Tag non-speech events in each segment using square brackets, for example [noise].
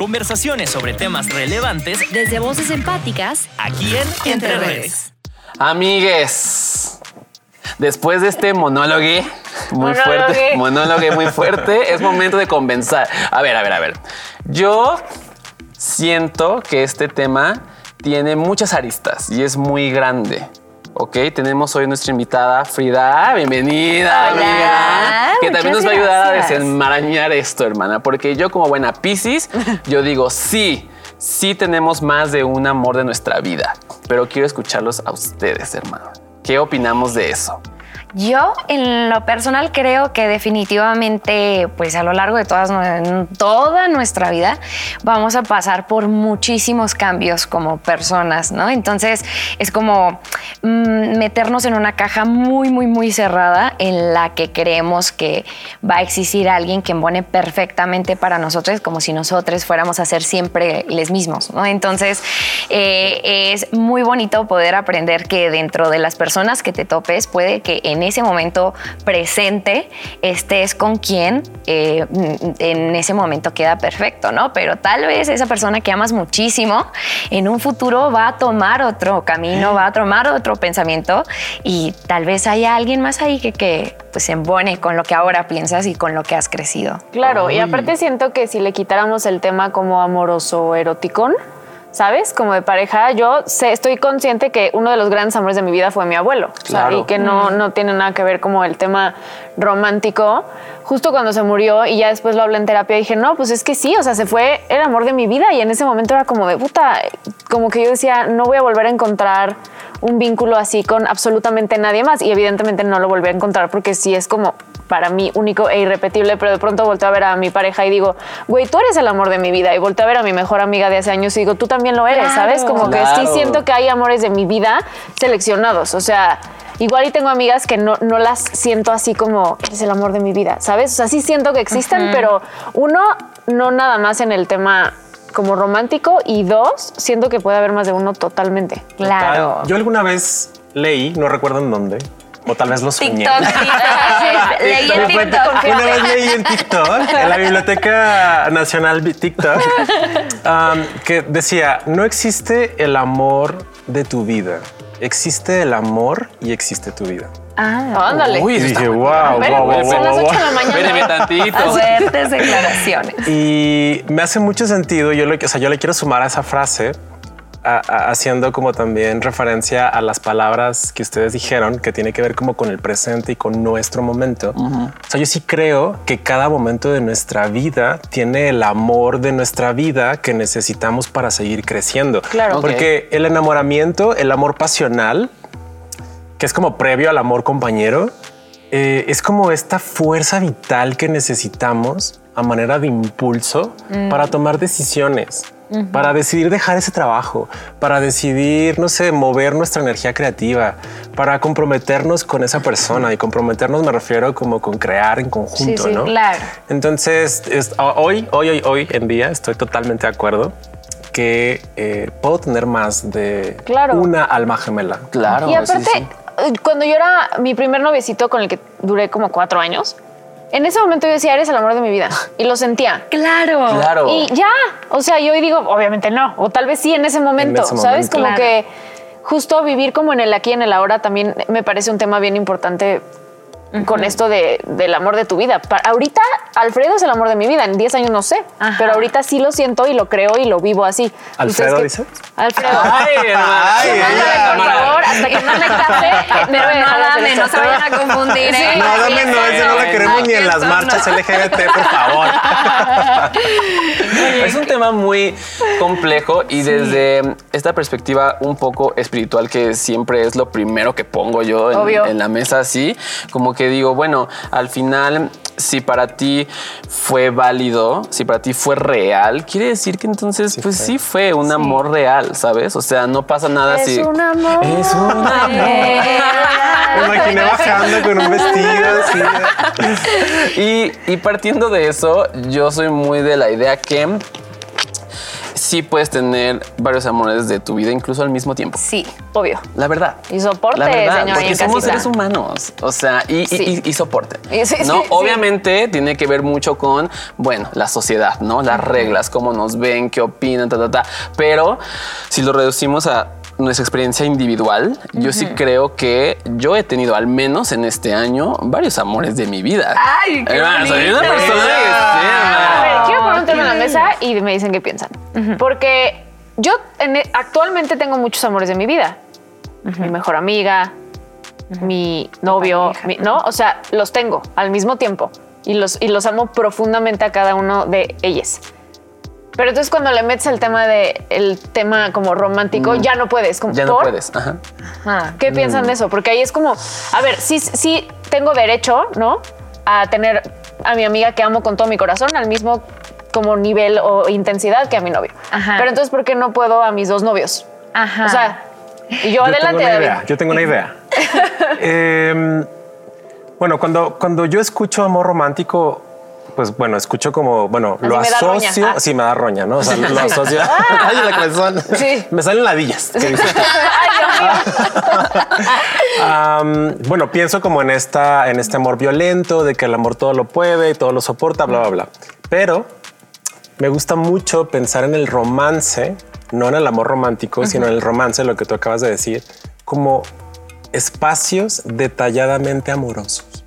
Conversaciones sobre temas relevantes Desde voces empáticas, aquí en Entre Redes. Amigues, después de este monólogo muy Monólogo. fuerte, monólogo muy fuerte, es momento de convencer. A ver, a ver, a ver. Yo siento que este tema tiene muchas aristas y es muy grande. Ok, tenemos hoy nuestra invitada Frida. Bienvenida, Hola. amiga. Que también nos va a ayudar a desenmarañar esto, hermana. Porque yo, como buena Piscis, yo [laughs] digo sí, sí tenemos más de un amor de nuestra vida. Pero quiero escucharlos a ustedes, hermano. ¿Qué opinamos de eso? Yo, en lo personal, creo que definitivamente, pues a lo largo de toda nuestra vida, vamos a pasar por muchísimos cambios como personas, ¿no? Entonces, es como mm, meternos en una caja muy, muy, muy cerrada en la que creemos que va a existir alguien que embone perfectamente para nosotros, como si nosotros fuéramos a ser siempre les mismos, ¿no? Entonces, eh, es muy bonito poder aprender que dentro de las personas que te topes, puede que en ese momento presente estés con quien eh, en ese momento queda perfecto, ¿no? Pero tal vez esa persona que amas muchísimo en un futuro va a tomar otro camino, va a tomar otro pensamiento y tal vez haya alguien más ahí que, que pues se embone con lo que ahora piensas y con lo que has crecido. Claro, y aparte siento que si le quitáramos el tema como amoroso eroticón, ¿sabes? Como de pareja, yo sé, estoy consciente que uno de los grandes amores de mi vida fue mi abuelo. o sea, Claro. y que no, no tiene nada que ver como el tema romántico. Justo cuando se murió y ya después lo hablé en terapia, dije, no, pues es que sí, o sea, se fue el amor de mi vida y en ese momento era como de puta, como que yo decía, no voy a volver a encontrar un vínculo así con absolutamente nadie más y evidentemente no lo volví a encontrar porque sí es como para mí único e irrepetible, pero de pronto volteo a ver a mi pareja y digo, güey, tú eres el amor de mi vida y volteo a ver a mi mejor amiga de hace años y digo, tú también lo eres, Claro. ¿sabes? Como que sí siento que hay amores de mi vida seleccionados, o sea... Igual y tengo amigas que no, no las siento así como eres el amor de mi vida, ¿sabes? O sea, sí siento que existen, pero uno, no nada más en el tema como romántico y dos, siento que puede haber más de uno totalmente. Claro. Yo alguna vez leí, no recuerdo en dónde, o tal vez lo soñé. TikTok, TikTok. Leí en TikTok. Una vez leí en TikTok, en la Biblioteca Nacional TikTok, um, que decía, no existe el amor de tu vida, existe el amor y existe tu vida. Ándale. Uy, dije, wow, bueno. wow, wow, son las wow, ocho de la mañana. Tantito. [laughs] Fuertes declaraciones. Y me hace mucho sentido, yo, le, o sea, yo le quiero sumar a esa frase, a- a- haciendo como también referencia a las palabras que ustedes dijeron, que tiene que ver como con el presente y con nuestro momento. O sea, yo sí creo que cada momento de nuestra vida tiene el amor de nuestra vida que necesitamos para seguir creciendo. Claro. Porque el enamoramiento, el amor pasional, que es como previo al amor compañero, eh, es como esta fuerza vital que necesitamos a manera de impulso para tomar decisiones, para decidir dejar ese trabajo, para decidir, no sé, mover nuestra energía creativa, para comprometernos con esa persona. Y comprometernos me refiero como con crear en conjunto, Sí, sí, ¿no? claro. Entonces, es- hoy, hoy, hoy, hoy en día estoy totalmente de acuerdo que eh, puedo tener más de Claro. una alma gemela. Claro. Y aparte, sí. eh, cuando yo era mi primer noviecito con el que duré como cuatro años, en ese momento yo decía, eres el amor de mi vida. Y lo sentía. Claro. Claro. Y ya, o sea, yo hoy digo, obviamente no, o tal vez sí en ese momento, ese ¿sabes? momento. Como Claro. que justo vivir como en el aquí, en el ahora, también me parece un tema bien importante con esto de, del amor de tu vida. Pa- ahorita Alfredo es el amor de mi vida, en 10 años no sé, Ajá. pero ahorita sí lo siento y lo creo y lo vivo así. ¿Alfredo qué? Alfredo. Ay. [laughs] Ay, ya, por favor, hasta que no me case, me voy a dejar de hacer dame, no se vayan a confundir. ¿eh? No, dame no, eso no la queremos ni en las marchas. LGBT, por favor. [laughs] Es un tema muy complejo y desde esta perspectiva un poco espiritual que siempre es lo primero que pongo yo en la mesa así, como que digo, bueno, al final si para ti fue válido, si para ti fue real, quiere decir que entonces pues fue. sí fue un amor real, ¿sabes? O sea, no pasa nada Es si un amor. Es un Me imaginé bajando con un vestido así. [laughs] Y, y partiendo de eso, yo soy muy de la idea que sí puedes tener varios amores de tu vida, incluso al mismo tiempo. Sí. Obvio. La verdad. Y soporte, La verdad, señora, y porque somos casita. seres humanos. O sea, y, y- Sí. y- y soporte. Sí, ¿no? sí. Obviamente tiene que ver mucho con, bueno, la sociedad, ¿no? Las reglas, cómo nos ven, qué opinan, ta, ta, ta. Pero si lo reducimos a nuestra experiencia individual, yo sí creo que yo he tenido, al menos en este año, varios amores de mi vida. Ay, qué Hermano, soy una persona que la qué mesa y me dicen qué piensan. Porque yo en- e, actualmente tengo muchos amores de mi vida. Mi mejor amiga, mi novio, mi- ¿no? O sea, los tengo al mismo tiempo y los, y los amo profundamente a cada uno de ellos. Pero entonces cuando le metes el tema de el tema como romántico, ya no puedes. Como, Ya no ¿por? puedes. Ajá. Ajá. ¿Qué piensan de eso? Porque ahí es como, a ver, sí, sí tengo derecho, ¿no? A tener a mi amiga que amo con todo mi corazón al mismo como nivel o intensidad que a mi novio. Ajá. Pero entonces, ¿por qué no puedo a mis dos novios? Ajá. O sea, y yo, Yo adelante, tengo una David. idea. Yo tengo una idea. [laughs] Em, bueno, cuando, cuando yo escucho amor romántico, pues bueno, escucho como, bueno, Así lo asocio. Ah. Sí, me da roña, ¿no? O sea, lo [laughs] asocio. Ay, la. Sí. Me salen ladillas. que [laughs] bueno, pienso como en esta, en este amor violento, de que el amor todo lo puede y todo lo soporta, bla, bla, bla. Pero me gusta mucho pensar en el romance, no en el amor romántico, sino en el romance, lo que tú acabas de decir, como espacios detalladamente amorosos.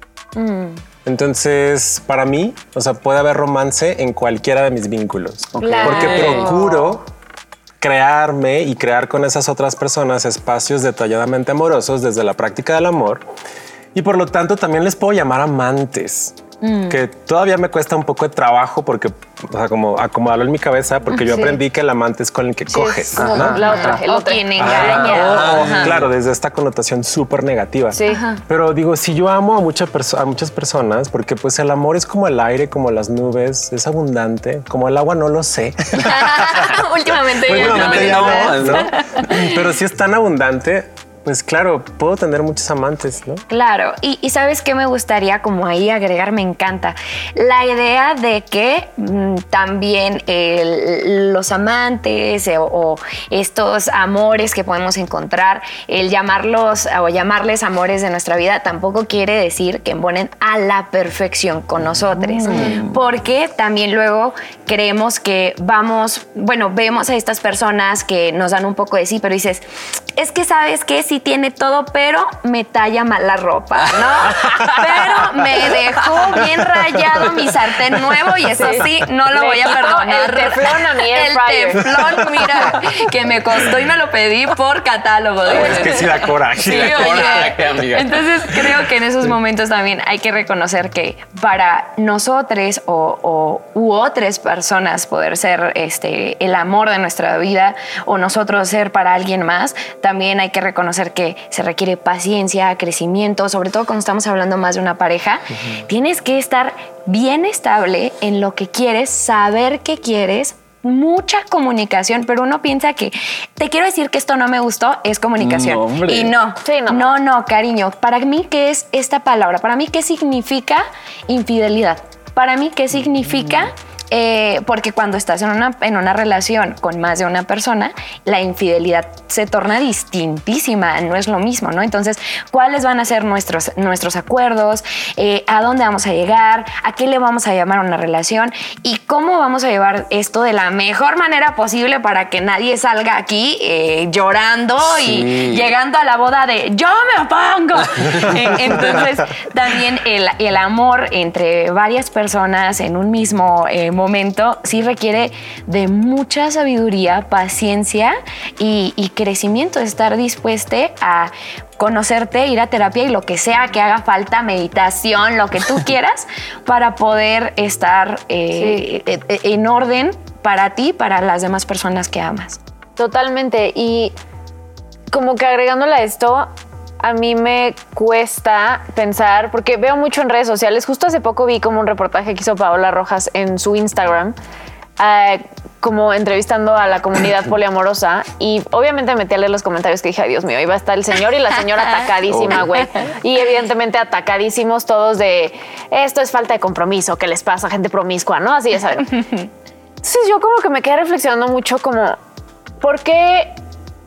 Entonces, para mí, o sea, puede haber romance en cualquiera de mis vínculos, Claro. porque procuro crearme y crear con esas otras personas espacios detalladamente amorosos desde la práctica del amor. Y por lo tanto también les puedo llamar amantes, que todavía me cuesta un poco de trabajo porque, o sea, como acomodarlo en mi cabeza, porque yo Sí. aprendí que el amante es con el que Sí, coges. es como ¿no? la otra, el otro. quien Ajá. engaña. O- o, Ajá. claro, desde esta connotación súper negativa. Sí. Pero digo, si yo amo a, mucha perso- a muchas personas, porque pues el amor es como el aire, como las nubes, es abundante, como el agua no lo sé. [laughs] Últimamente últimamente ya no, no, ¿no? Pero si es tan abundante, pues claro, puedo tener muchos amantes, ¿no? Claro, y, y sabes qué me gustaría como ahí agregar, me encanta. La idea de que mm, también el- los amantes eh, o, o estos amores que podemos encontrar, el llamarlos o llamarles amores de nuestra vida tampoco quiere decir que embonen a la perfección con nosotros, porque también luego creemos que vamos, bueno, vemos a estas personas que nos dan un poco de sí, pero dices, es que sabes que sí tiene todo, pero me talla mal la ropa, ¿no? Pero me dejó bien rayado mi sartén nuevo y eso sí, no lo voy a perdonar. el teflón a mi El fryer. teflón, mira, que me costó y me lo pedí por catálogo. Es que sí da coraje. Sí, da oye. coraje, amiga. Entonces creo que en esos momentos también hay que reconocer que para nosotros o, o- u otras personas poder ser este, el amor de nuestra vida o nosotros ser para alguien más, también hay que reconocer que se requiere paciencia, crecimiento, sobre todo cuando estamos hablando más de una pareja. Tienes que estar bien estable en lo que quieres, saber qué quieres, mucha comunicación, pero uno piensa que te quiero decir que esto no me gustó, es comunicación. No, y no, Sí, no. no, no, cariño. Para mí, ¿qué es esta palabra? Para mí, ¿qué significa infidelidad? Para mí, ¿qué significa? Eh, porque cuando estás en una, en una relación con más de una persona, la infidelidad se torna distintísima, no es lo mismo, ¿no? Entonces, ¿cuáles van a ser nuestros, nuestros acuerdos? Eh, ¿A dónde vamos a llegar? ¿A qué le vamos a llamar una relación? ¿Y cómo vamos a llevar esto de la mejor manera posible para que nadie salga aquí eh, llorando y llegando a la boda de yo me opongo? [laughs] Entonces, también el, el amor entre varias personas en un mismo eh, momento sí requiere de mucha sabiduría, paciencia y, y crecimiento, estar dispuesto a conocerte, ir a terapia y lo que sea que haga falta, meditación, lo que tú [laughs] quieras, para poder estar eh, eh, eh, en orden para ti, para las demás personas que amas. Totalmente. Y como que agregándole a esto, a mí me cuesta pensar, porque veo mucho en redes sociales, justo hace poco vi como un reportaje que hizo Paola Rojas en su Instagram, eh, como entrevistando a la comunidad [clears throat] poliamorosa y obviamente metí a leer los comentarios que dije, ay Dios mío, iba a estar el señor y la señora [laughs] atacadísima, güey. Y evidentemente atacadísimos todos de, esto es falta de compromiso, ¿qué les pasa? Gente promiscua, ¿no? Así saben. [laughs] Entonces yo como que me quedé reflexionando mucho como, ¿por qué,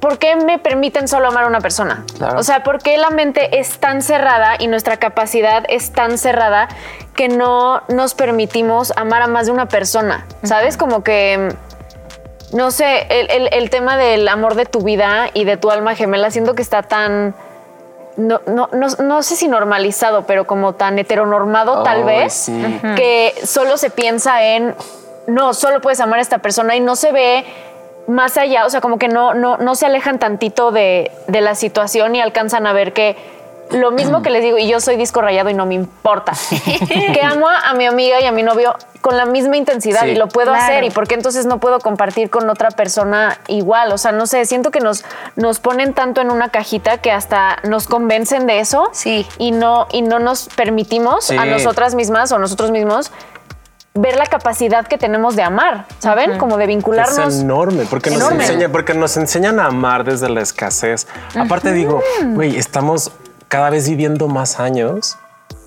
por qué me permiten solo amar a una persona? Claro. O sea, ¿por qué la mente es tan cerrada y nuestra capacidad es tan cerrada que no nos permitimos amar a más de una persona? ¿Sabes? Como que... No sé, el, el- el tema del amor de tu vida y de tu alma gemela, siento que está tan... No, no, no, no sé si normalizado, pero como tan heteronormado tal vez, sí. que solo se piensa en, no, solo puedes amar a esta persona y no se ve más allá, o sea, como que no, no, no se alejan tantito de, de la situación y alcanzan a ver que lo mismo que les digo, y yo soy disco rayado y no me importa, [laughs] que amo a mi amiga y a mi novio con la misma intensidad Sí. y lo puedo Claro. hacer y por qué entonces no puedo compartir con otra persona igual, o sea, no sé, siento que nos, nos ponen tanto en una cajita que hasta nos convencen de eso Sí. y no, y no nos permitimos Sí. a nosotras mismas o nosotros mismos ver la capacidad que tenemos de amar, ¿saben? Como de Es vincularnos. enorme, porque nos, Enorme. enseña, porque nos enseñan a amar desde la escasez. Aparte digo, güey, estamos cada vez viviendo más años.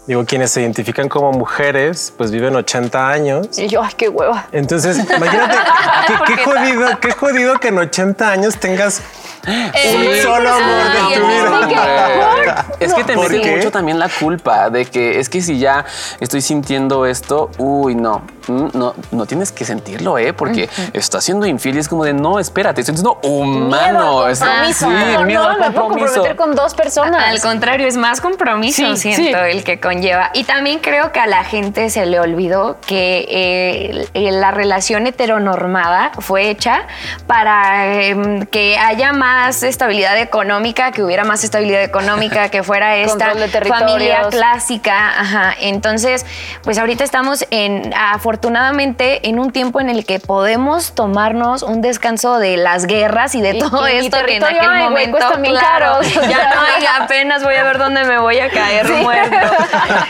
Digo, quienes se identifican como mujeres, pues viven 80 años. Y yo, ay, qué hueva. Entonces, imagínate [laughs] qué, qué jodido, qué jodido que en 80 años tengas un solo amor de tu vida. Es que te ¿Por mete qué? mucho también la culpa de que es que si ya estoy sintiendo esto, uy, no, mm, no, no tienes que sentirlo, ¿eh? Porque estás siendo infiel y es como de no, espérate, estoy siendo humano. Miedo compromiso. sí, no, miedo no, al me puedo compromiso. comprometer con dos personas. Al contrario, es más compromiso, Sí, siento, sí. el que conlleva. Y también creo que a la gente se le olvidó que eh, eh, la relación heteronormada fue hecha para em, que haya más estabilidad económica, que hubiera más estabilidad económica, que fuera [laughs] esta familia clásica. Ajá. Entonces, pues ahorita estamos en, afortunadamente, en un tiempo en el que podemos tomarnos un descanso de las guerras y de Y- todo y esto que en aquel ay, momento claro, caros. [laughs] ya no hay, [laughs] apenas voy a ver dónde me voy a caer muerto.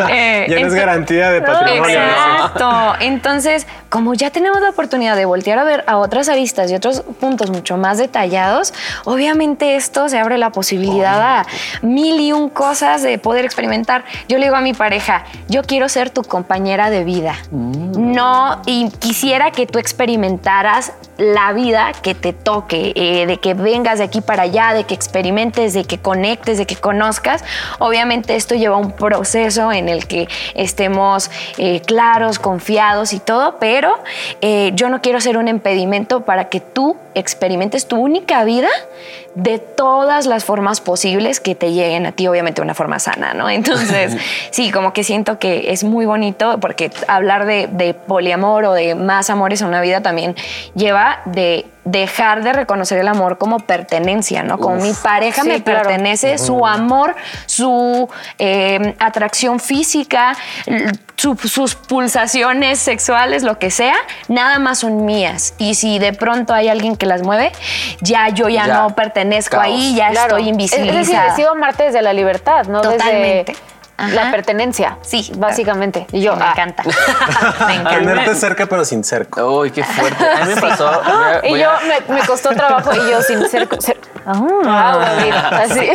Eh, Ya no es garantía de patrimonio. ¿no? Exacto. Entonces, como ya tenemos la oportunidad de voltear a ver a otras aristas y otros puntos mucho más detallados, obviamente esto se abre la posibilidad a mil y un cosas de poder experimentar. Yo le digo a mi pareja, yo quiero ser tu compañera de vida. No, y quisiera que tú experimentaras la vida que te toque, eh, de que vengas de aquí para allá, de que experimentes, de que conectes, de que conozcas. Obviamente esto lleva un proceso en el que estemos eh, claros, confiados y todo, pero eh, yo no quiero ser un impedimento para que tú experimentes tu única vida de todas las formas posibles que te lleguen a ti, obviamente de una forma sana, ¿no? [laughs] Entonces, sí, como que siento que es muy bonito porque hablar de, de poliamor o de más amores en una vida también lleva de dejar de reconocer el amor como pertenencia, ¿no? Como Uf. mi pareja Sí, me claro. pertenece, su amor, su eh, atracción física, su- sus pulsaciones sexuales, lo que sea, nada más son mías. Y si de pronto hay alguien que las mueve, ya yo ya, Ya. no pertenezco Caos. ahí, ya Claro. estoy Es- invisibilizada. Es decir, decido amarte desde la libertad, no Totalmente. desde Ajá. la pertenencia. Sí. básicamente. Y yo, me ah, encanta. [laughs] me encanta. Tenerte cerca pero sin cerco. Uy, qué fuerte. A mí me pasó. [gasps] voy a- Y yo a- me, me costó trabajo y yo sin ser. ser- ah, David, así.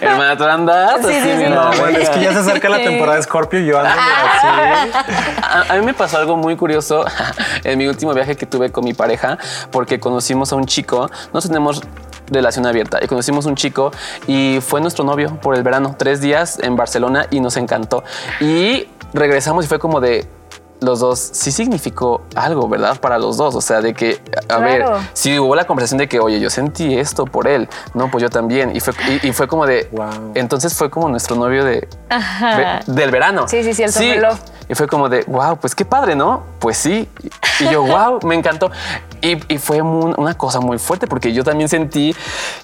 Hermana, tú andas. Sí, sí, No, bueno, es que ya se acerca la temporada de Scorpio y yo ando Ah. así. A, a mí me pasó algo muy curioso [laughs] en mi último viaje que tuve con mi pareja, porque conocimos a un chico, no tenemos relación abierta, y conocimos un chico y fue nuestro novio por el verano, tres días en Barcelona y nos encantó. Y regresamos y fue como de... Los dos sí significó algo, ¿verdad? Para los dos. O sea, de que, a ver, Claro. sí hubo la conversación de que, oye, yo sentí esto por él. No, pues yo también. Y fue, y, y fue como de, Wow. entonces fue como nuestro novio de, de- del verano. Sí, sí, sí, el love. Y fue como de, wow, pues qué padre, ¿no? Pues sí. Y yo, wow, me encantó. Y, y fue una cosa muy fuerte porque yo también sentí,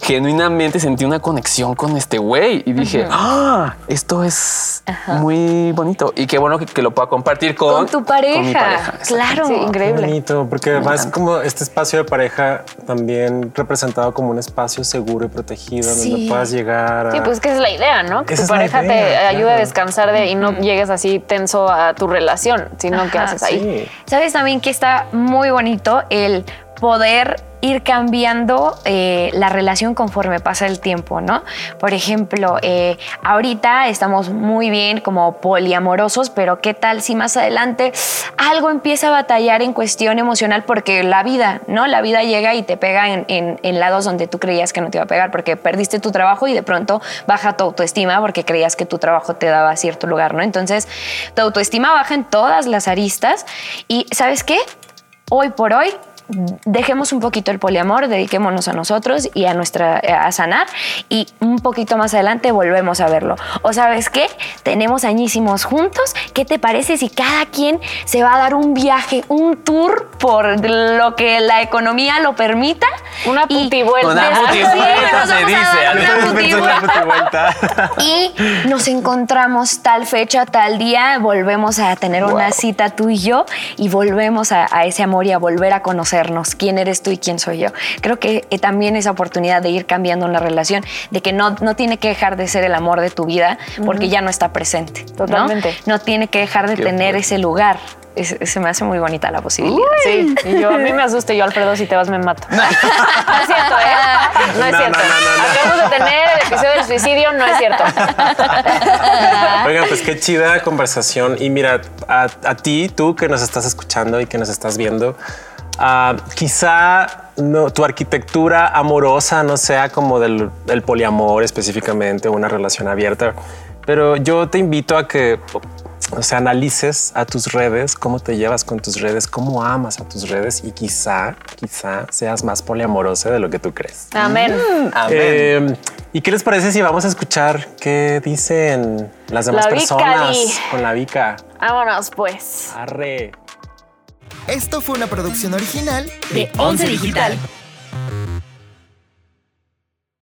genuinamente sentí una conexión con este güey. Y dije, ah, esto es muy bonito. Y qué bueno que, que lo pueda compartir con, Con tu pareja. con mi pareja. Exacto. Claro. Sí, Qué increíble. bonito, porque además como este espacio de pareja también representado como un espacio seguro y protegido Sí. donde puedas llegar a... Sí, pues que es la idea, ¿no? Que Esa tu pareja idea, te ayude a descansar de y no llegues así tenso a tu relación, sino que haces ahí. Sí. ¿Sabes también que está muy bonito el poder ir cambiando eh, la relación conforme pasa el tiempo, ¿no? Por ejemplo, eh, ahorita estamos muy bien como poliamorosos, pero ¿qué tal si más adelante algo empieza a batallar en cuestión emocional? Porque la vida, ¿no? La vida llega y te pega en, en- en lados donde tú creías que no te iba a pegar, porque perdiste tu trabajo y de pronto baja tu autoestima porque creías que tu trabajo te daba cierto lugar, ¿no? Entonces, tu autoestima baja en todas las aristas y ¿sabes qué? Hoy por hoy dejemos un poquito el poliamor, dediquémonos a nosotros y a nuestra a sanar y un poquito más adelante volvemos a verlo. O sabes qué? Tenemos añísimos juntos. ¿Qué te parece si cada quien se va a dar un viaje, un tour por lo que la economía lo permita? Una putivuelta. Una putivuelta se vamos a dice, una putivuelta. y nos encontramos tal fecha, tal día, volvemos a tener una cita tú y yo y volvemos a, a ese amor y a volver a conocernos quién eres tú y quién soy yo. Creo que eh, también esa oportunidad de ir cambiando una relación, de que no, no tiene que dejar de ser el amor de tu vida porque ya no está presente. ¿no? Totalmente. No, tiene que dejar de Qué tener fuerte. ese lugar. Es- se me hace muy bonita la posibilidad. Sí, y yo a mí me asusta yo, Alfredo, si te vas me mato. [laughs] No, es cierto, ¿eh? No es No, cierto. no, no, no, no. Acabamos de tener el episodio del suicidio, no es cierto. [laughs] Oigan, pues qué chida conversación. Y mira, a, a ti, tú que nos estás escuchando y que nos estás viendo, ah, quizá no, tu arquitectura amorosa no sea como del, del poliamor específicamente, una relación abierta, pero yo te invito a que o sea, analices a tus redes, cómo te llevas con tus redes, cómo amas a tus redes y quizá, quizá seas más poliamorosa de lo que tú crees. Amén. Amén. Eh, ¿Y qué les parece si vamos a escuchar qué dicen las demás La personas con la Vica? Vámonos, pues. Arre. Esto fue una producción original De Once Digital.